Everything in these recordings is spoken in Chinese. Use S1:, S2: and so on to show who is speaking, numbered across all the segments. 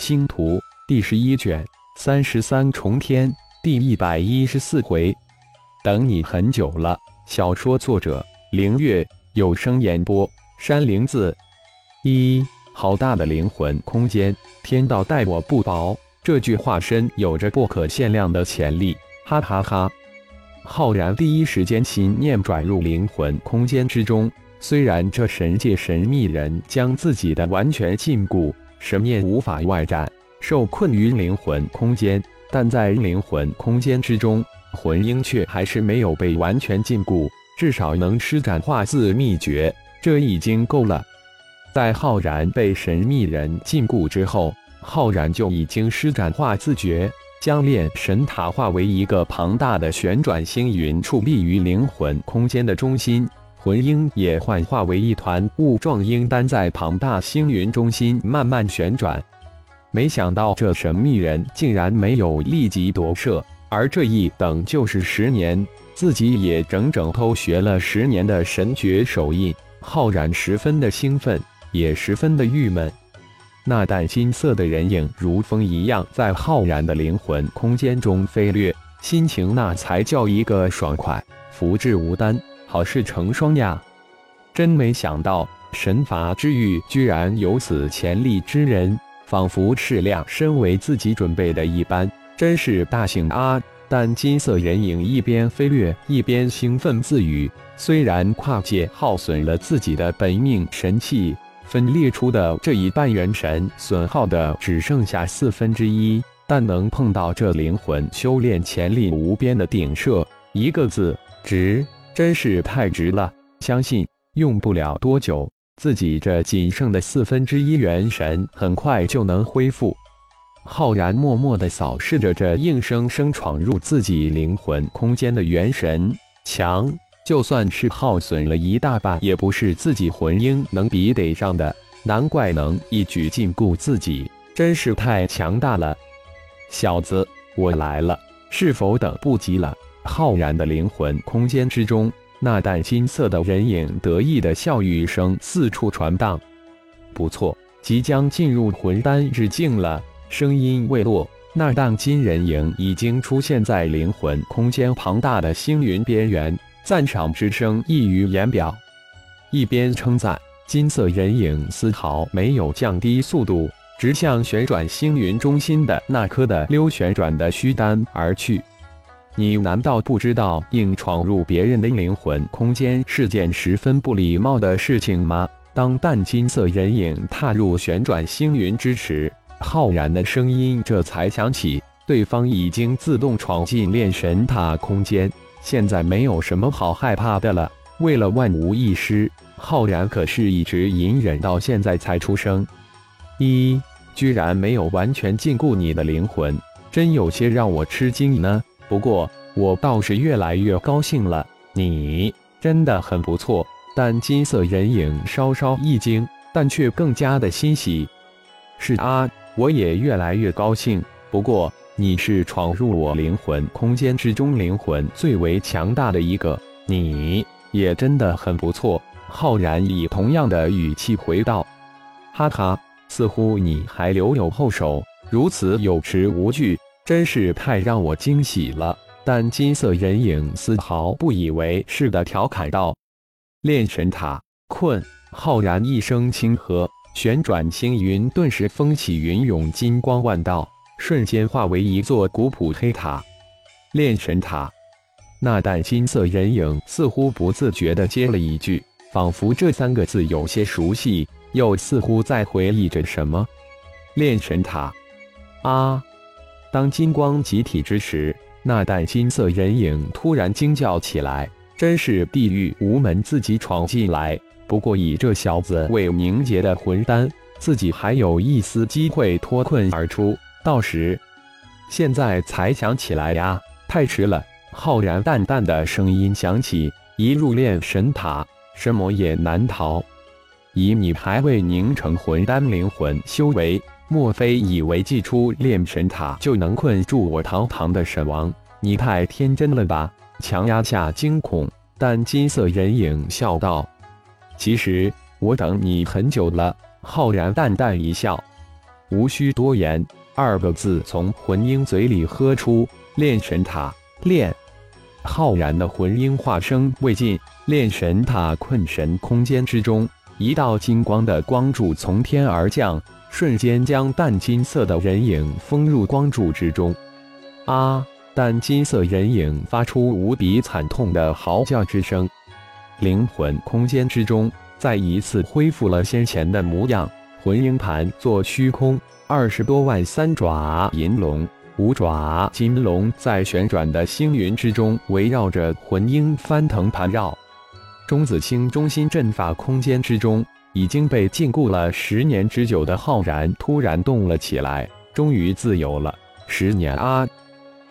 S1: 星图》第十一卷三十三重天第一百一十四回。等你很久了。小说作者：凌月，有声演播：山灵子。一，好大的灵魂空间！天道待我不薄。这句话身有着不可限量的潜力。哈哈哈！浩然第一时间心念转入灵魂空间之中。虽然这神界神秘人将自己的完全禁锢，神念无法外展，受困于灵魂空间，但在灵魂空间之中。魂婴却还是没有被完全禁锢，至少能施展化字秘诀，这已经够了。在浩然被神秘人禁锢之后，浩然就已经施展化字诀，将炼神塔化为一个庞大的旋转星云，矗立于灵魂空间的中心。魂婴也幻化为一团雾状婴丹，在庞大星云中心慢慢旋转。没想到这神秘人竟然没有立即夺舍。而这一等就是十年，自己也整整偷学了十年的神诀手印。浩然十分的兴奋，也十分的郁闷。那淡金色的人影如风一样在浩然的灵魂空间中飞掠，心情那才叫一个爽快。福至无单，好事成双呀！真没想到，神罚之域居然有此潜力之人，仿佛是量身为自己准备的一般。真是大幸啊！但金色人影一边飞掠，一边兴奋自语。虽然跨界耗损了自己的本命神器，分裂出的这一半元神损耗的只剩下四分之一，但能碰到这灵魂修炼潜力无边的顶射，一个字值，真是太值了。相信用不了多久，自己这仅剩的四分之一元神很快就能恢复。浩然默默地扫视着这硬生生闯入自己灵魂空间的元神，强，就算是耗损了一大半，也不是自己魂婴能比得上的。难怪能一举禁锢自己，真是太强大了！小子，我来了，是否等不及了？浩然的灵魂空间之中，那淡金色的人影得意的笑语声四处传荡。不错，即将进入魂丹之境了。声音未落，那荡金人影已经出现在灵魂空间庞大的星云边缘，赞赏之声溢于言表。一边称赞，金色人影丝毫没有降低速度，直向旋转星云中心的那颗的溜旋转的虚丹而去。你难道不知道硬闯入别人的灵魂空间是件十分不礼貌的事情吗？当淡金色人影踏入旋转星云之时。浩然的声音这才响起，对方已经自动闯进炼神塔空间，现在没有什么好害怕的了。为了万无一失，浩然可是一直隐忍到现在才出声。一，居然没有完全禁锢你的灵魂，真有些让我吃惊呢。不过我倒是越来越高兴了，你真的很不错。但金色人影稍稍一惊，但却更加的欣喜。是啊。我也越来越高兴。不过你是闯入我灵魂空间之中，灵魂最为强大的一个，你也真的很不错。浩然以同样的语气回道：“哈哈，似乎你还留有后手，如此有持无惧，真是太让我惊喜了。”但金色人影丝毫不以为是的调侃道：“炼神塔困。”浩然一声轻喝。旋转星云顿时风起云涌，金光万道，瞬间化为一座古朴黑塔。炼神塔，那淡金色人影似乎不自觉地接了一句，仿佛这三个字有些熟悉，又似乎在回忆着什么。炼神塔，啊！当金光集体之时，那淡金色人影突然惊叫起来：“真是地狱无门，自己闯进来！”不过以这小子为凝结的魂丹，自己还有一丝机会脱困而出。到时，现在才想起来呀，太迟了。浩然淡淡的声音响起：“一入炼神塔，神魔也难逃。以你还未凝成魂丹灵魂修为，莫非以为祭出炼神塔就能困住我堂堂的神王？你太天真了吧！”强压下惊恐，但金色人影笑道。其实我等你很久了，浩然淡淡一笑。无需多言，二个字从魂婴嘴里喝出：“炼神塔，炼！”浩然的魂婴化声未尽，炼神塔困神空间之中，一道金光的光柱从天而降，瞬间将淡金色的人影封入光柱之中。啊！淡金色人影发出无比惨痛的嚎叫之声，灵魂空间之中再一次恢复了先前的模样。魂鹰盘坐虚空，二十多万三爪银龙、五爪金龙在旋转的星云之中围绕着魂鹰翻腾盘绕。中子星中心阵法空间之中已经被禁锢了十年之久的浩然突然动了起来，终于自由了。十年啊！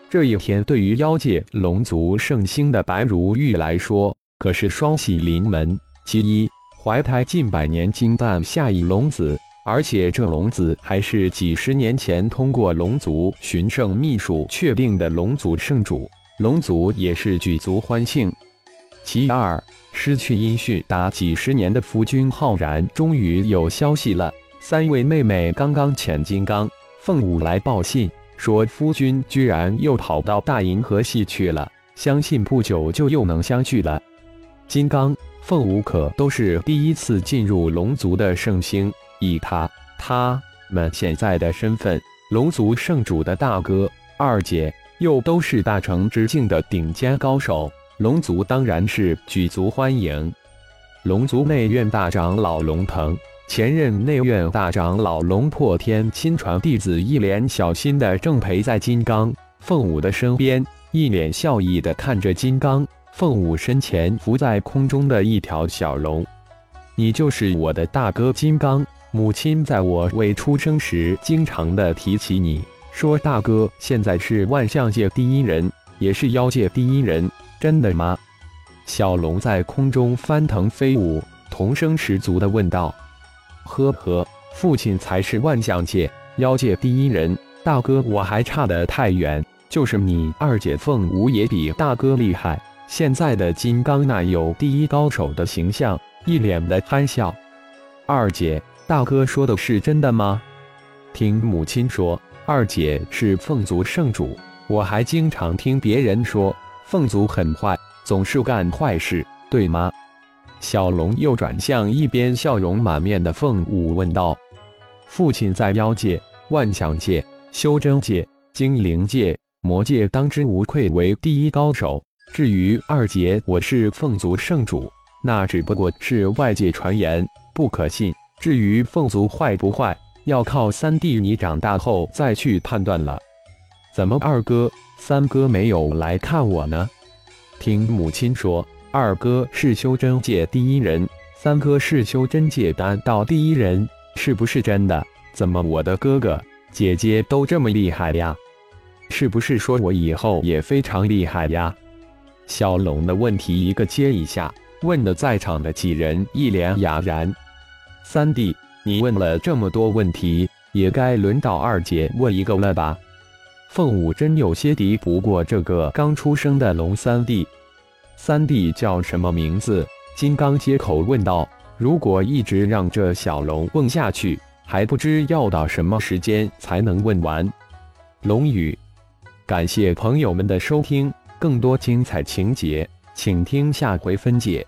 S1: 这一天对于妖界龙族圣星的白如玉来说，可是双喜临门。其一。怀胎近百年，金蛋下一龙子，而且这龙子还是几十年前通过龙族寻圣秘术确定的龙族圣主，龙族也是举足欢庆。其二，失去音讯达几十年的夫君浩然终于有消息了。三位妹妹刚刚潜金刚，凤舞来报信，说夫君居然又跑到大银河系去了，相信不久就又能相聚了。金刚。凤舞可都是第一次进入龙族的圣星，以他他们现在的身份，龙族圣主的大哥、二姐，又都是大成之境的顶尖高手，龙族当然是举足欢迎。龙族内院大长老龙腾，前任内院大长老龙破天亲传弟子，一脸小心的正陪在金刚、凤舞的身边，一脸笑意的看着金刚。凤舞身前浮在空中的一条小龙，你就是我的大哥金刚。母亲在我未出生时，经常的提起你，说大哥现在是万象界第一人，也是妖界第一人，真的吗？小龙在空中翻腾飞舞，童声十足的问道：“呵呵，父亲才是万象界、妖界第一人，大哥我还差得太远，就是你二姐凤舞也比大哥厉害。”现在的金刚那有第一高手的形象，一脸的憨笑。二姐，大哥说的是真的吗？听母亲说，二姐是凤族圣主。我还经常听别人说，凤族很坏，总是干坏事，对吗？小龙又转向一边笑容满面的凤舞问道：“父亲在妖界、万象界、修真界、精灵界、魔界当之无愧为第一高手。”至于二姐，我是凤族圣主，那只不过是外界传言，不可信。至于凤族坏不坏，要靠三弟你长大后再去判断了。怎么，二哥、三哥没有来看我呢？听母亲说，二哥是修真界第一人，三哥是修真界丹道第一人，是不是真的？怎么，我的哥哥姐姐都这么厉害呀？是不是说我以后也非常厉害呀？小龙的问题一个接一下，问的在场的几人一脸哑然。三弟，你问了这么多问题，也该轮到二姐问一个了吧？凤舞真有些敌不过这个刚出生的龙三弟。三弟叫什么名字？金刚接口问道。如果一直让这小龙问下去，还不知要到什么时间才能问完。龙宇，感谢朋友们的收听。更多精彩情节，请听下回分解。